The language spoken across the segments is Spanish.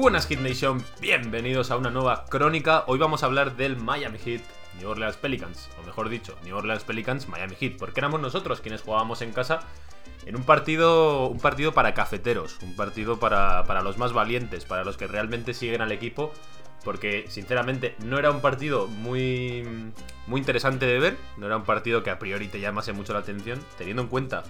buenas Hit Nation, bienvenidos a una nueva crónica. Hoy vamos a hablar del Miami Heat New Orleans Pelicans, o mejor dicho, New Orleans Pelicans Miami Heat, porque éramos nosotros quienes jugábamos en casa en un partido, un partido para cafeteros, un partido para, para los más valientes, para los que realmente siguen al equipo, porque sinceramente no era un partido muy, muy interesante de ver, no era un partido que a priori te llamase mucho la atención, teniendo en cuenta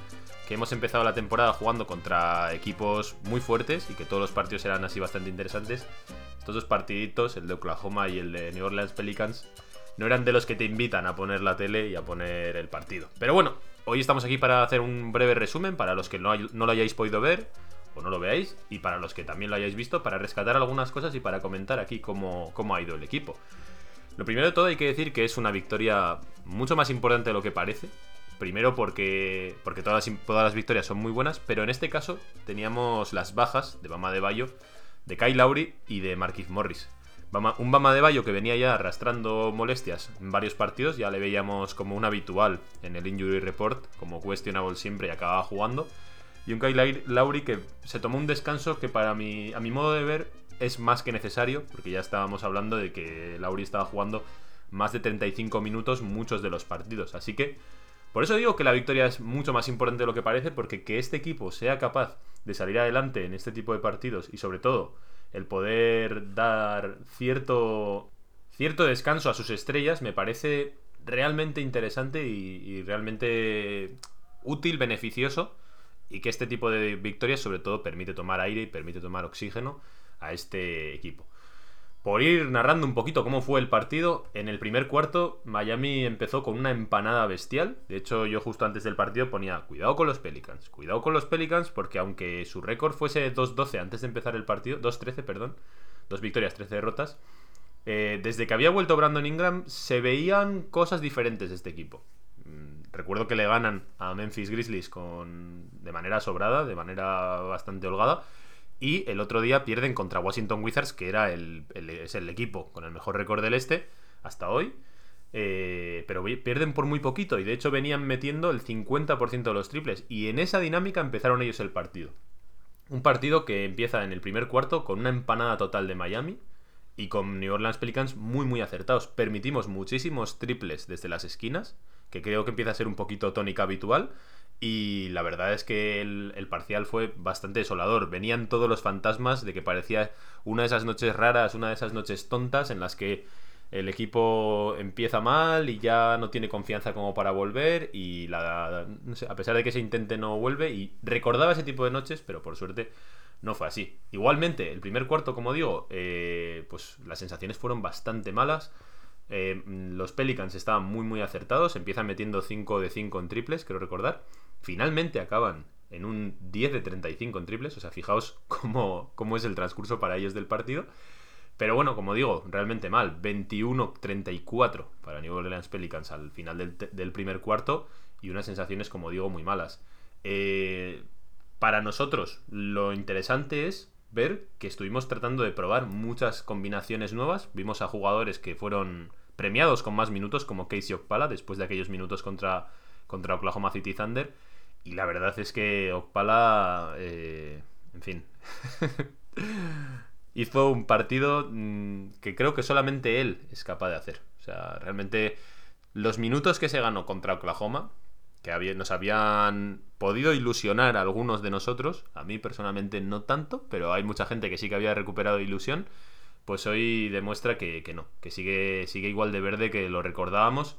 que hemos empezado la temporada jugando contra equipos muy fuertes y que todos los partidos eran así bastante interesantes. Estos dos partiditos, el de Oklahoma y el de New Orleans Pelicans, no eran de los que te invitan a poner la tele y a poner el partido. Pero bueno, hoy estamos aquí para hacer un breve resumen para los que no, no lo hayáis podido ver o no lo veáis y para los que también lo hayáis visto para rescatar algunas cosas y para comentar aquí cómo, cómo ha ido el equipo. Lo primero de todo hay que decir que es una victoria mucho más importante de lo que parece. Primero porque, porque todas, las, victorias son muy buenas, pero en este caso teníamos las bajas de Bama de Bayo, de Kyle Lowry y de Marquis Morris. un Bama de Bayo que venía ya arrastrando molestias en varios partidos, ya le veíamos como un habitual en el Injury Report, como questionable siempre y acababa jugando. Y un Kyle que se tomó un descanso que para mi, a mi modo de ver es más que necesario, porque ya estábamos hablando de que Lowry estaba jugando más de 35 minutos muchos de los partidos. Así que por eso digo que la victoria es mucho más importante de lo que parece, porque que este equipo sea capaz de salir adelante en este tipo de partidos y sobre todo el poder dar cierto, cierto descanso a sus estrellas me parece realmente interesante y, realmente útil, beneficioso y que este tipo de victorias sobre todo permite tomar aire y permite tomar oxígeno a este equipo. Por ir narrando un poquito cómo fue el partido, en el primer cuarto Miami empezó con una empanada bestial. De hecho, yo justo antes del partido ponía cuidado con los Pelicans, cuidado con los Pelicans, porque aunque su récord fuese 2-12 antes de empezar el partido, 2-13, perdón, dos victorias, 13 derrotas, eh, desde que había vuelto Brandon Ingram se veían cosas diferentes de este equipo. Recuerdo que le ganan a Memphis Grizzlies con, de manera sobrada, de manera bastante holgada y el otro día pierden contra Washington Wizards, que era el, es el equipo con el mejor récord del este hasta hoy. Eh, pero pierden por muy poquito y de hecho venían metiendo el 50% de los triples. Y en esa dinámica empezaron ellos el partido. Un partido que empieza en el primer cuarto con una empanada total de Miami y con New Orleans Pelicans muy muy acertados. Permitimos muchísimos triples desde las esquinas, que creo que empieza a ser un poquito tónica habitual. Y la verdad es que el, parcial fue bastante desolador. Venían todos los fantasmas de que parecía una de esas noches raras, una de esas noches tontas en las que el equipo empieza mal y ya no tiene confianza como para volver y a pesar de que se intente no vuelve y recordaba ese tipo de noches, pero por suerte no fue así. Igualmente, el primer cuarto, como digo, eh, pues las sensaciones fueron bastante malas. Eh, los Pelicans estaban muy muy acertados, empiezan metiendo 5 de 5 en triples, quiero recordar. Finalmente acaban en un 10 de 35 en triples, o sea, fijaos cómo, cómo es el transcurso para ellos del partido. Pero bueno, como digo, realmente mal. 21-34 para New Orleans Pelicans al final del, primer cuarto y unas sensaciones, como digo, muy malas. Eh, para nosotros, lo interesante es ver que estuvimos tratando de probar muchas combinaciones nuevas. Vimos a jugadores que fueron premiados con más minutos, como Casey Okpala, después de aquellos minutos contra, contra Oklahoma City Thunder. Y la verdad es que Okpala, eh, en fin, hizo un partido mm, que creo que solamente él es capaz de hacer. O sea, realmente los minutos que se ganó contra Oklahoma, que nos habían podido ilusionar a algunos de nosotros, a mí personalmente no tanto, pero hay mucha gente que sí que había recuperado ilusión, pues hoy demuestra que, no, que sigue, sigue igual de verde que lo recordábamos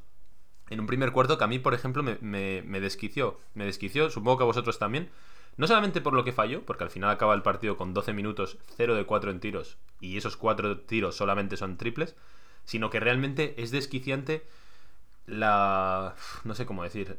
en un primer cuarto que a mí, por ejemplo, me, me, desquició. Me desquició, supongo que a vosotros también. No solamente por lo que falló, porque al final acaba el partido con 12 minutos, 0 de 4 en tiros, y esos 4 tiros solamente son triples, sino que realmente es desquiciante la... no sé cómo decir,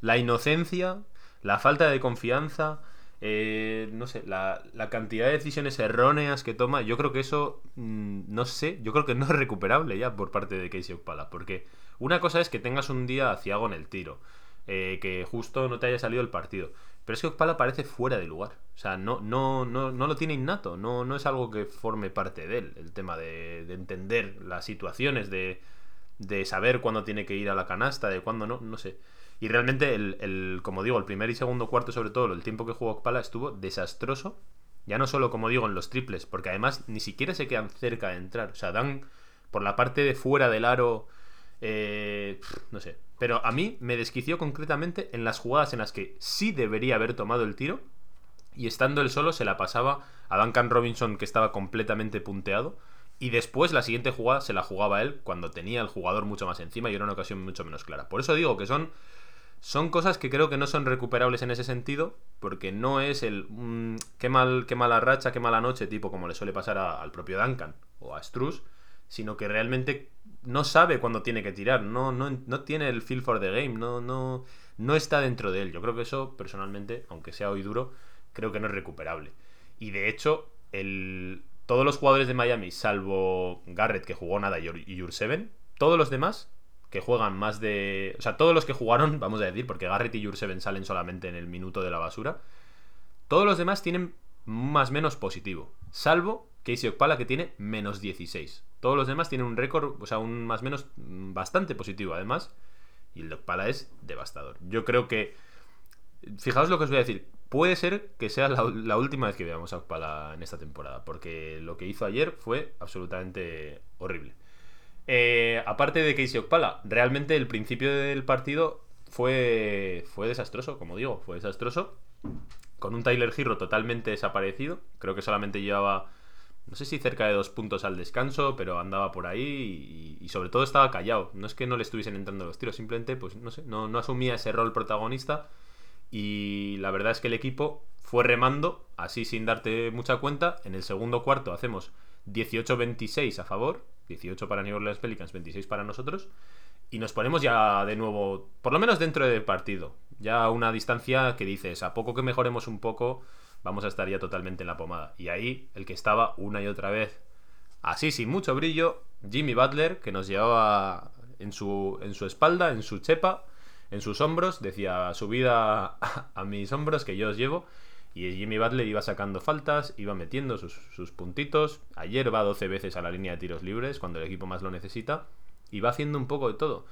la inocencia, la falta de confianza, eh, no sé, la, la, cantidad de decisiones erróneas que toma, yo creo que eso, mm, no sé, yo creo que no es recuperable ya por parte de Casey Okpala, porque una cosa es que tengas un día aciago en el tiro, eh, que justo no te haya salido el partido, pero es que Okpala parece fuera de lugar, o sea, no, no, no, no lo tiene innato, no, no es algo que forme parte de él, el tema de, de entender las situaciones, de, de saber cuándo tiene que ir a la canasta, de cuándo no, no sé. Y realmente, el, como digo, el primer y segundo cuarto, sobre todo, el tiempo que jugó Okpala estuvo desastroso. Ya no solo, como digo, en los triples, porque además ni siquiera se quedan cerca de entrar. O sea, dan por la parte de fuera del aro. Eh, no sé. Pero a mí me desquició concretamente en las jugadas en las que sí debería haber tomado el tiro. Y estando él solo se la pasaba a Duncan Robinson que estaba completamente punteado. Y después la siguiente jugada se la jugaba él cuando tenía el jugador mucho más encima y era una ocasión mucho menos clara. Por eso digo que son son cosas que creo que no son recuperables en ese sentido, porque no es el mm, qué, mal, qué mala racha, qué mala noche, tipo como le suele pasar al propio Duncan o a Struz, sino que realmente no sabe cuándo tiene que tirar, no, no, no tiene el feel for the game, no, no, no está dentro de él. Yo creo que eso, personalmente, aunque sea hoy duro, creo que no es recuperable. Y de hecho, el, todos los jugadores de Miami, salvo Garrett, que jugó nada, y Jurseven, todos los demás que juegan más de. O sea, todos los que jugaron, vamos a decir, porque Garrett y Jurseven salen solamente en el minuto de la basura. Todos los demás tienen más menos positivo. Salvo Casey Okpala, que tiene menos 16. Todos los demás tienen un récord, o sea, un más menos bastante positivo, además. Y el de Okpala es devastador. Yo creo que. Fijaos lo que os voy a decir. Puede ser que sea la, la última vez que veamos a Okpala en esta temporada. Porque lo que hizo ayer fue absolutamente horrible. Eh, aparte de Casey Okpala, realmente el principio del partido fue, fue desastroso, como digo, fue desastroso. Con un Tyler Hero totalmente desaparecido. Creo que solamente llevaba, no sé si cerca de dos puntos al descanso, pero andaba por ahí y, sobre todo estaba callado. No es que no le estuviesen entrando los tiros, simplemente, pues no sé, no asumía ese rol protagonista. Y la verdad es que el equipo fue remando, así sin darte mucha cuenta. En el segundo cuarto hacemos 18-26 a favor 18 para New Orleans Pelicans, 26 para nosotros. Y nos ponemos ya de nuevo, por lo menos dentro del partido, ya a una distancia que dices, a poco que mejoremos un poco, vamos a estar ya totalmente en la pomada. Y ahí el que estaba una y otra vez, así sin mucho brillo, Jimmy Butler, que nos llevaba en su, en su espalda, en su chepa, en sus hombros, decía, subida a, a mis hombros que yo os llevo. Y Jimmy Butler iba sacando faltas, iba metiendo sus, puntitos. Ayer va 12 veces a la línea de tiros libres cuando el equipo más lo necesita. Y va haciendo un poco de todo.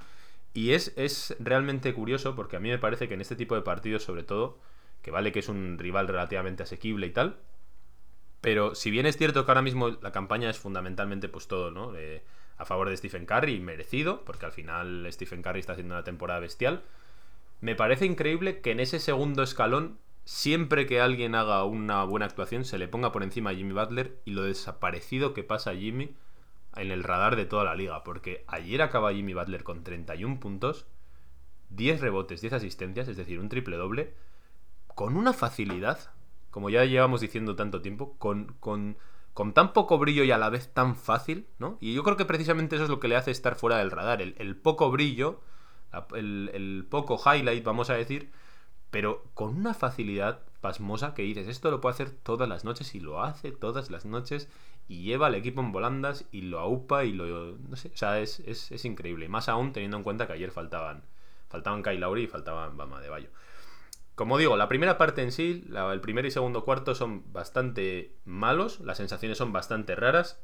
Y es, es realmente curioso porque a mí me parece que en este tipo de partidos, sobre todo, que vale que es un rival relativamente asequible y tal. Pero si bien es cierto que ahora mismo la campaña es fundamentalmente pues todo, ¿no? a favor de Stephen Curry, merecido, porque al final Stephen Curry está haciendo una temporada bestial. Me parece increíble que en ese segundo escalón siempre que alguien haga una buena actuación se le ponga por encima a Jimmy Butler y lo desaparecido que pasa a Jimmy en el radar de toda la liga. Porque ayer acaba Jimmy Butler con 31 puntos, 10 rebotes, 10 asistencias, es decir, un triple doble, con una facilidad, como ya llevamos diciendo tanto tiempo, con, con, con tan poco brillo y a la vez tan fácil, ¿no? Y yo creo que precisamente eso es lo que le hace estar fuera del radar, el, poco brillo, el, el poco highlight, vamos a decir, pero con una facilidad pasmosa que dices, esto lo puede hacer todas las noches y lo hace todas las noches y lleva al equipo en volandas y lo aupa y lo... no sé, o sea, es, es, increíble. Más aún teniendo en cuenta que ayer faltaban, faltaban Kai Lauri y faltaban Bama de Bayo. Como digo, la primera parte en sí, el primer y segundo cuarto son bastante malos, las sensaciones son bastante raras.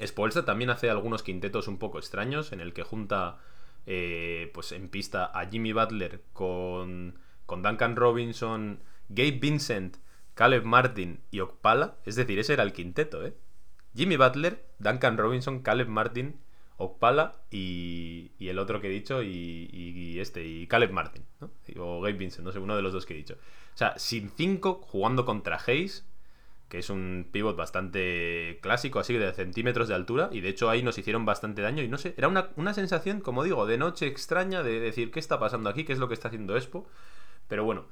Spolstra también hace algunos quintetos un poco extraños en el que junta eh, pues en pista a Jimmy Butler con con Duncan Robinson, Gabe Vincent, Caleb Martin y Okpala. Es decir, ese era el quinteto, ¿eh? Jimmy Butler, Duncan Robinson, Caleb Martin, Okpala y, y el otro que he dicho y, este, y Caleb Martin, ¿no? O Gabe Vincent, no sé, uno de los dos que he dicho. O sea, sin cinco, jugando contra Hayes, que es un pivot bastante clásico, así de centímetros de altura, y de hecho ahí nos hicieron bastante daño, y no sé, era una, una sensación, como digo, de noche extraña, de decir, ¿qué está pasando aquí? ¿Qué es lo que está haciendo Expo? Pero bueno,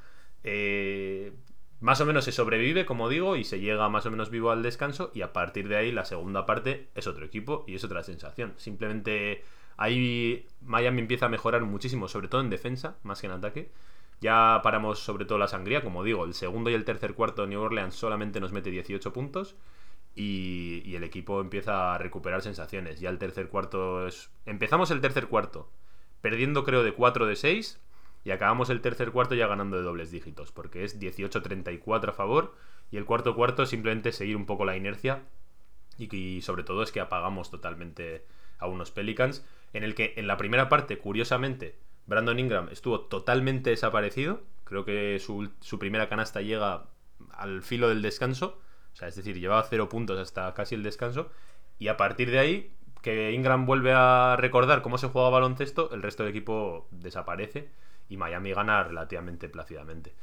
eh, más o menos se sobrevive, como digo, y se llega más o menos vivo al descanso. Y a partir de ahí, la segunda parte es otro equipo y es otra sensación. Simplemente ahí Miami empieza a mejorar muchísimo, sobre todo en defensa, más que en ataque. Ya paramos sobre todo la sangría, como digo, el segundo y el tercer cuarto de New Orleans solamente nos mete 18 puntos. Y, y, el equipo empieza a recuperar sensaciones. Ya el tercer cuarto es... Empezamos el tercer cuarto perdiendo creo de 4 de 6 y acabamos el tercer cuarto ya ganando de dobles dígitos, porque es 18-34 a favor y el cuarto cuarto simplemente seguir un poco la inercia y, sobre todo es que apagamos totalmente a unos Pelicans, en el que en la primera parte, curiosamente, Brandon Ingram estuvo totalmente desaparecido, creo que su, su primera canasta llega al filo del descanso, O sea, es decir, llevaba cero puntos hasta casi el descanso. Y a partir de ahí, que Ingram vuelve a recordar cómo se juega baloncesto, el resto del equipo desaparece y Miami gana relativamente plácidamente.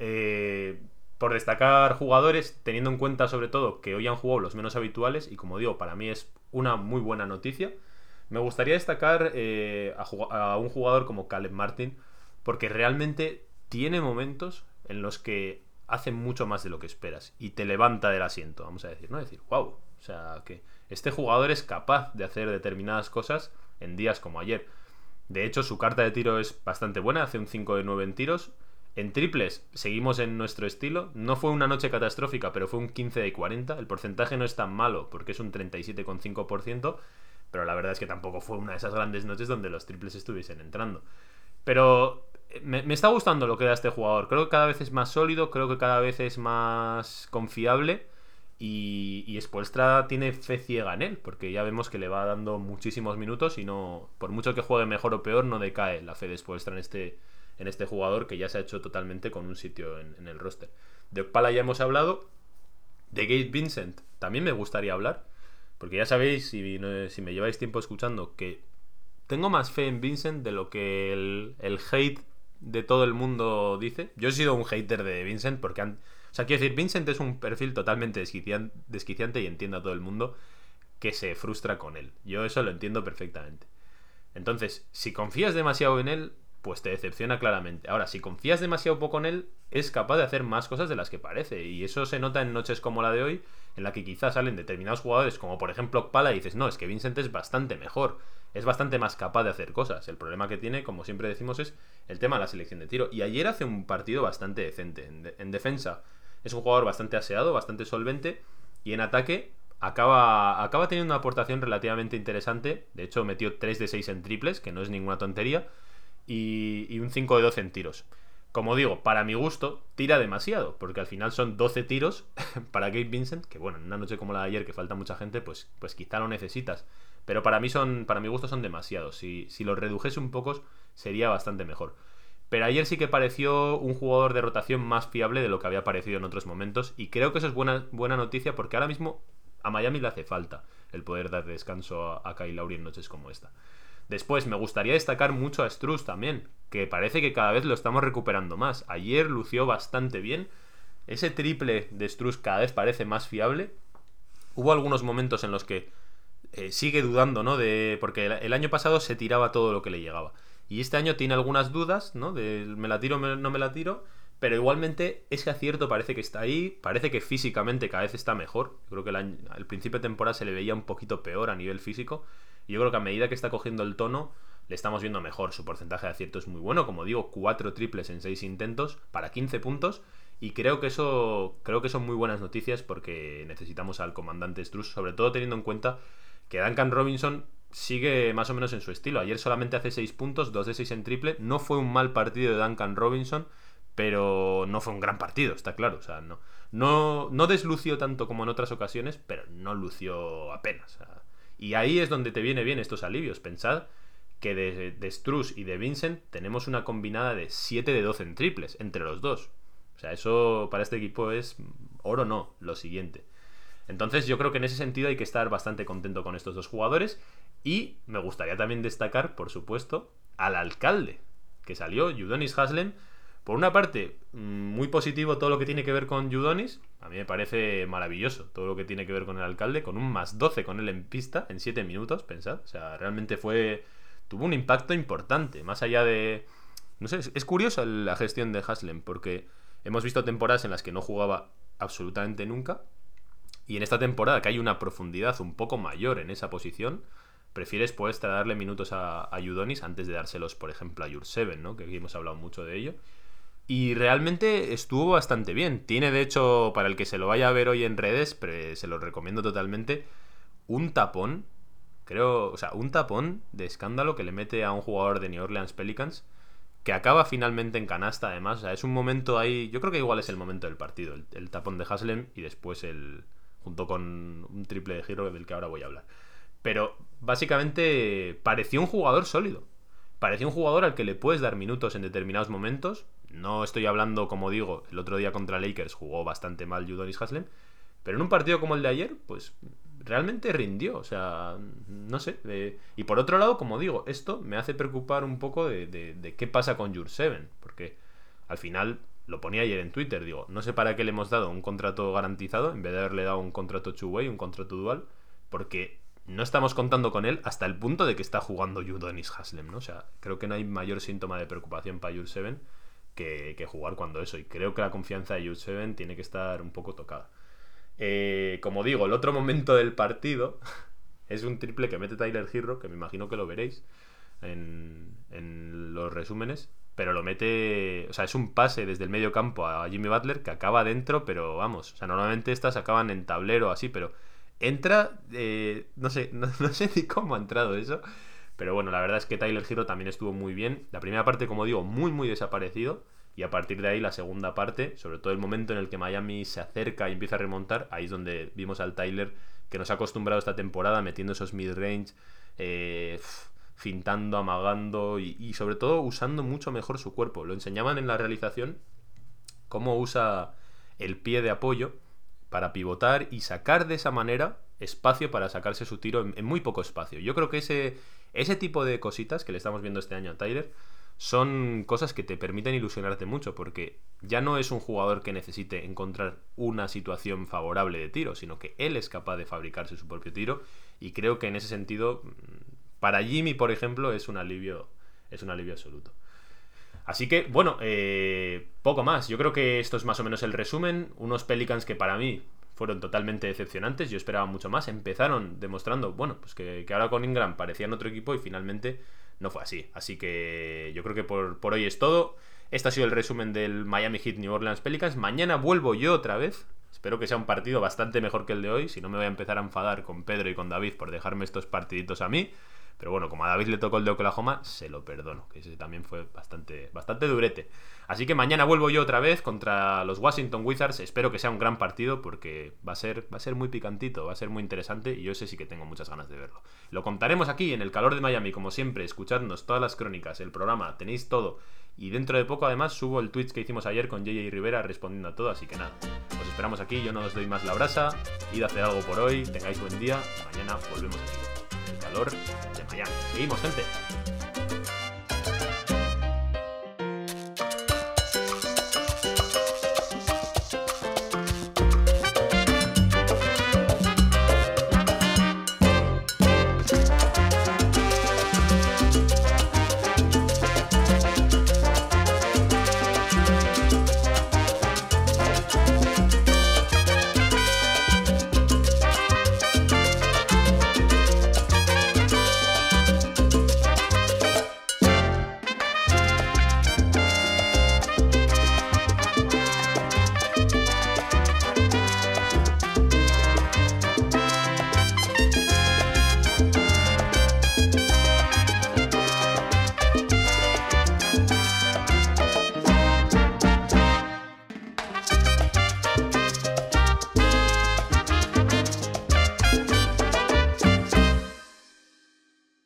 Eh, por destacar jugadores, teniendo en cuenta sobre todo que hoy han jugado los menos habituales, y como digo, para mí es una muy buena noticia, me gustaría destacar eh, a, un jugador como Caleb Martin, porque realmente tiene momentos en los que hace mucho más de lo que esperas y te levanta del asiento, vamos a decir, ¿no? Decir, wow, o sea, que este jugador es capaz de hacer determinadas cosas en días como ayer. De hecho, su carta de tiro es bastante buena, hace un 5 de 9 en tiros. En triples seguimos en nuestro estilo. No fue una noche catastrófica, pero fue un 15 de 40. El porcentaje no es tan malo porque es un 37,5%, pero la verdad es que tampoco fue una de esas grandes noches donde los triples estuviesen entrando. Pero eh, me, me está gustando lo que da este jugador. Creo que cada vez es más sólido, creo que cada vez es más confiable. Y, y tiene fe ciega en él, porque ya vemos que le va dando muchísimos minutos y no, por mucho que juegue mejor o peor, no decae la fe de Spoelstra en este, en este jugador que ya se ha hecho totalmente con un sitio en, el roster. De Okpala ya hemos hablado, de Gabe Vincent también me gustaría hablar, porque ya sabéis, si, si me lleváis tiempo escuchando, que tengo más fe en Vincent de lo que el, el hate de todo el mundo dice. Yo he sido un hater de Vincent porque han sea, quiero decir, Vincent es un perfil totalmente desquiciante y entiendo a todo el mundo que se frustra con él. Yo eso lo entiendo perfectamente. Entonces, si confías demasiado en él, pues te decepciona claramente. Ahora, si confías demasiado poco en él, es capaz de hacer más cosas de las que parece. Y eso se nota en noches como la de hoy, en la que quizás salen determinados jugadores, como por ejemplo Pala, y dices, no, es que Vincent es bastante mejor, es bastante más capaz de hacer cosas. El problema que tiene, como siempre decimos, es el tema de la selección de tiro. Y ayer hace un partido bastante decente. en defensa es un jugador bastante aseado, bastante solvente. Y en ataque acaba, acaba teniendo una aportación relativamente interesante. De hecho, metió 3 de 6 en triples, que no es ninguna tontería. Y, un 5 de 12 en tiros. Como digo, para mi gusto, tira demasiado, porque al final son 12 tiros para Gabe Vincent, que bueno, en una noche como la de ayer, que falta mucha gente, pues, pues quizá lo necesitas. Pero para mí son, para mi gusto son demasiados. Si, si los redujese un poco, sería bastante mejor. Pero ayer sí que pareció un jugador de rotación más fiable de lo que había parecido en otros momentos. Y creo que eso es buena, buena noticia porque ahora mismo a Miami le hace falta el poder dar descanso a, Kyle Lowry en noches como esta. Después, me gustaría destacar mucho a Struz también, que parece que cada vez lo estamos recuperando más. Ayer lució bastante bien. Ese triple de Struz cada vez parece más fiable. Hubo algunos momentos en los que eh, sigue dudando, ¿no? De, porque el año pasado se tiraba todo lo que le llegaba. Y este año tiene algunas dudas, ¿no? De me la tiro, o no me la tiro. Pero igualmente ese acierto parece que está ahí, parece que físicamente cada vez está mejor. Yo creo que al principio de temporada se le veía un poquito peor a nivel físico. Y yo creo que a medida que está cogiendo el tono, le estamos viendo mejor. Su porcentaje de acierto es muy bueno, como digo, 4 triples en 6 intentos para 15 puntos. Y creo que eso creo que son muy buenas noticias porque necesitamos al comandante Struss, sobre todo teniendo en cuenta que Duncan Robinson sigue más o menos en su estilo. Ayer solamente hace 6 puntos, 2 de 6 en triple. No fue un mal partido de Duncan Robinson, pero no fue un gran partido, está claro. O sea, no, no, no deslució tanto como en otras ocasiones, pero no lució apenas. y ahí es donde te viene bien estos alivios. Pensad que de, de Struz y de Vincent tenemos una combinada de 7 de 12 en triples entre los dos. O sea, eso para este equipo es oro no, lo siguiente. Entonces yo creo que en ese sentido hay que estar bastante contento con estos dos jugadores y me gustaría también destacar, por supuesto, al alcalde que salió, Judonis Haslem. Por una parte, mm, muy positivo todo lo que tiene que ver con Judonis. A mí me parece maravilloso todo lo que tiene que ver con el alcalde, con un más 12 con él en pista en 7 minutos, pensad. O sea, realmente fue. tuvo un impacto importante, más allá de. No sé, es curioso la gestión de Haslem, porque hemos visto temporadas en las que no jugaba absolutamente nunca. Y en esta temporada, que hay una profundidad un poco mayor en esa posición, prefieres pues darle minutos a, a Yudonis antes de dárselos, por ejemplo, a Yurseven, ¿no? Que aquí hemos hablado mucho de ello. Y realmente estuvo bastante bien. Tiene, de hecho, para el que se lo vaya a ver hoy en redes, se lo recomiendo totalmente, un tapón, creo, o sea, un tapón de escándalo que le mete a un jugador de New Orleans Pelicans, que acaba finalmente en canasta, además. O sea, es un momento ahí, yo creo que igual es el momento del partido, el, el tapón de Haslem y después el, junto con un triple de giro del que ahora voy a hablar. Pero básicamente pareció un jugador sólido. Parecía un jugador al que le puedes dar minutos en determinados momentos. No estoy hablando, como digo, el otro día contra Lakers jugó bastante mal Judonis Haslem. Pero en un partido como el de ayer, pues realmente rindió. O sea, no sé. y por otro lado, como digo, esto me hace preocupar un poco de, de, qué pasa con Jur Seven. Porque al final, lo ponía ayer en Twitter, digo, no sé para qué le hemos dado un contrato garantizado en vez de haberle dado un contrato two-way, un contrato dual. Porque no estamos contando con él hasta el punto de que está jugando Judo Dennis Haslem, ¿no? O sea, creo que no hay mayor síntoma de preocupación para Jules Seven que, que, jugar cuando eso. Y creo que la confianza de Jules tiene que estar un poco tocada. Eh, como digo, el otro momento del partido es un triple que mete Tyler Hero, que me imagino que lo veréis en, en los resúmenes. Pero lo mete. O sea, es un pase desde el medio campo a Jimmy Butler que acaba dentro, pero vamos. O sea, normalmente estas acaban en tablero así, pero entra, eh, no sé, no, sé ni cómo ha entrado eso, pero bueno, la verdad es que Tyler Hero también estuvo muy bien. La primera parte, como digo, muy, muy desaparecido. Y a partir de ahí, la segunda parte, sobre todo el momento en el que Miami se acerca y empieza a remontar, ahí es donde vimos al Tyler que nos ha acostumbrado esta temporada metiendo esos mid-range, eh, fintando, amagando y, y, sobre todo usando mucho mejor su cuerpo. Lo enseñaban en la realización cómo usa el pie de apoyo para pivotar y sacar de esa manera espacio para sacarse su tiro en, muy poco espacio. Yo creo que ese, ese tipo de cositas que le estamos viendo este año a Tyler son cosas que te permiten ilusionarte mucho, porque ya no es un jugador que necesite encontrar una situación favorable de tiro, sino que él es capaz de fabricarse su propio tiro, y creo que en ese sentido, para Jimmy, por ejemplo, es un alivio, es un alivio absoluto. Así que, bueno, eh, poco más. Yo creo que esto es más o menos el resumen. Unos Pelicans que para mí fueron totalmente decepcionantes. Yo esperaba mucho más. Empezaron demostrando, bueno, pues que, ahora con Ingram parecían otro equipo y finalmente no fue así. Así que yo creo que por, por hoy es todo. Este ha sido el resumen del Miami Heat New Orleans Pelicans. Mañana vuelvo yo otra vez. Espero que sea un partido bastante mejor que el de hoy. Si no me voy a empezar a enfadar con Pedro y con David por dejarme estos partiditos a mí. Pero bueno, como a David le tocó el de Oklahoma, se lo perdono, que ese también fue bastante, bastante durete. Así que mañana vuelvo yo otra vez contra los Washington Wizards. Espero que sea un gran partido porque va a ser, va a ser muy picantito, va a ser muy interesante y yo sé sí que tengo muchas ganas de verlo. Lo contaremos aquí en el calor de Miami, como siempre, escuchadnos todas las crónicas, el programa, tenéis todo. Y dentro de poco además subo el tweet que hicimos ayer con JJ Rivera respondiendo a todo, así que nada. Os esperamos aquí, yo no os doy más la brasa, id a hacer algo por hoy, tengáis buen día, mañana volvemos aquí. De Miami. Seguimos, gente.